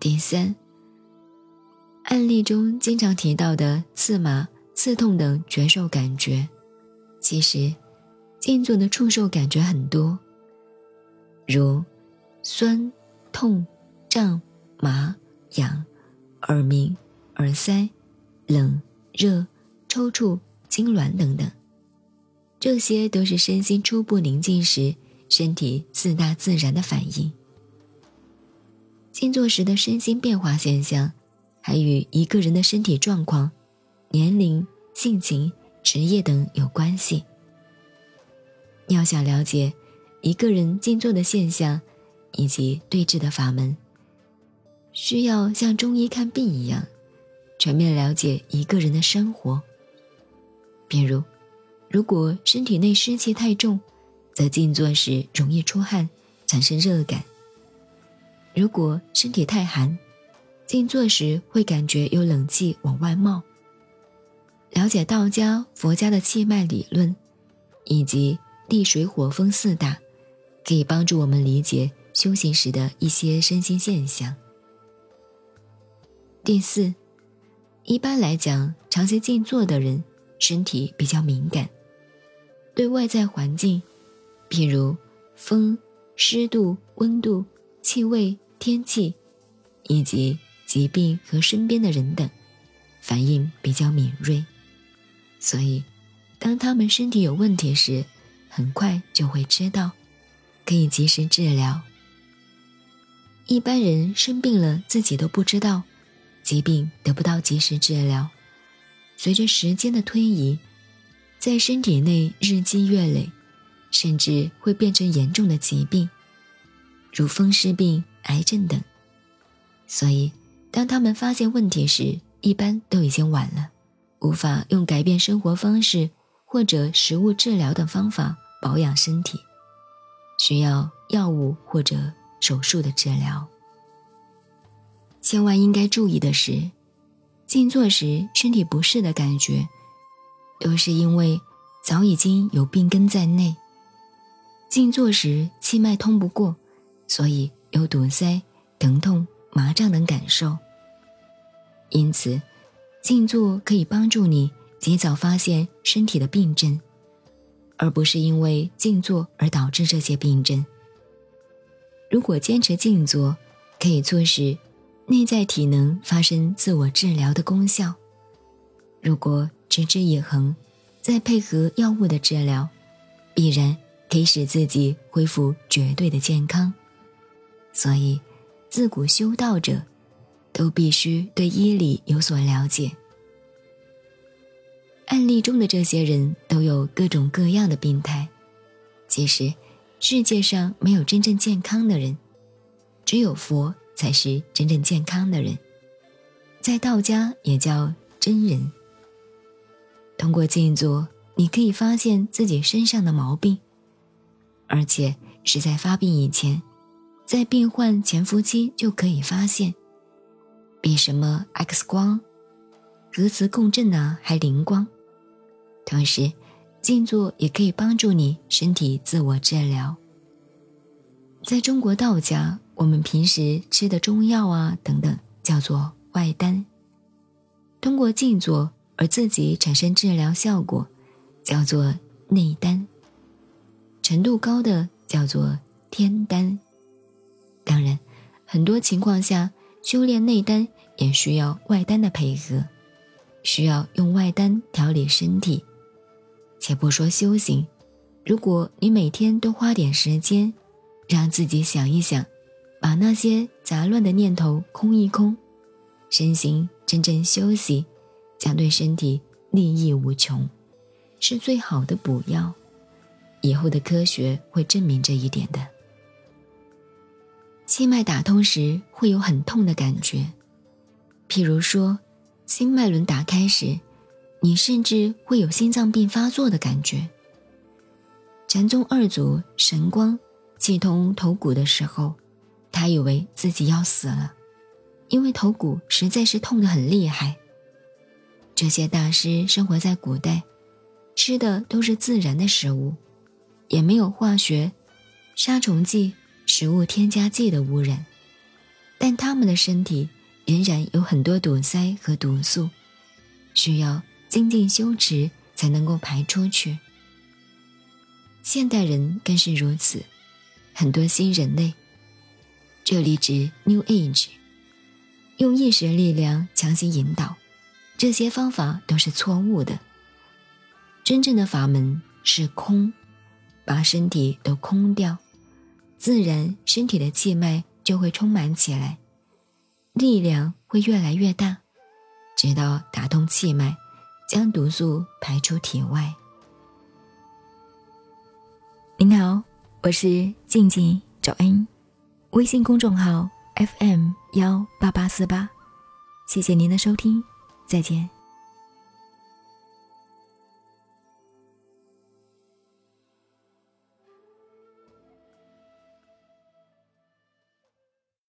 第三，案例中经常提到的刺麻、刺痛等觉受感觉，其实静坐的触受感觉很多，如酸、痛、胀、麻、痒、耳鸣、耳塞、冷、热、抽搐、痉挛等等。这些都是身心初步宁静时身体四大自然的反应。静坐时的身心变化现象，还与一个人的身体状况、年龄、性情、职业等有关系。要想了解一个人静坐的现象以及对治的法门，需要像中医看病一样，全面了解一个人的生活。比如。如果身体内湿气太重，则静坐时容易出汗，产生热感；如果身体太寒，静坐时会感觉有冷气往外冒。了解道家、佛家的气脉理论，以及地、水、火、风四大，可以帮助我们理解修行时的一些身心现象。第四，一般来讲，长期静坐的人身体比较敏感。对外在环境，比如风、湿度、温度、气味、天气，以及疾病和身边的人等，反应比较敏锐，所以，当他们身体有问题时，很快就会知道，可以及时治疗。一般人生病了自己都不知道，疾病得不到及时治疗，随着时间的推移。在身体内日积月累，甚至会变成严重的疾病，如风湿病、癌症等。所以，当他们发现问题时，一般都已经晚了，无法用改变生活方式或者食物治疗等方法保养身体，需要药物或者手术的治疗。千万应该注意的是，静坐时身体不适的感觉。都是因为早已经有病根在内。静坐时气脉通不过，所以有堵塞、疼痛、麻胀等感受。因此，静坐可以帮助你及早发现身体的病症，而不是因为静坐而导致这些病症。如果坚持静坐，可以促使内在体能发生自我治疗的功效。如果持之以恒，再配合药物的治疗，必然可以使自己恢复绝对的健康。所以，自古修道者都必须对医理有所了解。案例中的这些人都有各种各样的病态。其实，世界上没有真正健康的人，只有佛才是真正健康的人，在道家也叫真人。通过静坐，你可以发现自己身上的毛病，而且是在发病以前，在病患潜伏期就可以发现，比什么 X 光、核磁共振啊还灵光。同时，静坐也可以帮助你身体自我治疗。在中国道家，我们平时吃的中药啊等等，叫做外丹。通过静坐。而自己产生治疗效果，叫做内丹；程度高的叫做天丹。很多情况下修炼内丹也需要外丹的配合，需要用外丹调理身体。且不说修行，如果你每天都花点时间，让自己想一想，把那些杂乱的念头空一空，身心真正休息。将对身体利益无穷，是最好的补药。以后的科学会证明这一点的。气脉打通时会有很痛的感觉，譬如说，心脉轮打开时，你甚至会有心脏病发作的感觉。禅宗二祖神光气通头骨的时候，他以为自己要死了，因为头骨实在是痛得很厉害。这些大师生活在古代，吃的都是自然的食物，也没有化学、杀虫剂、食物添加剂的污染，但他们的身体仍然有很多堵塞和毒素，需要精进修持才能够排出去。现代人更是如此，很多新人类，这里指 New Age，用意识力量强行引导，这些方法都是错误的。真正的法门是空，把身体都空掉，自然身体的气脉就会充满起来，力量会越来越大，直到打通气脉，将毒素排出体外。您好，我是静静找恩，微信公众号 FM 幺八八四八，谢谢您的收听，再见。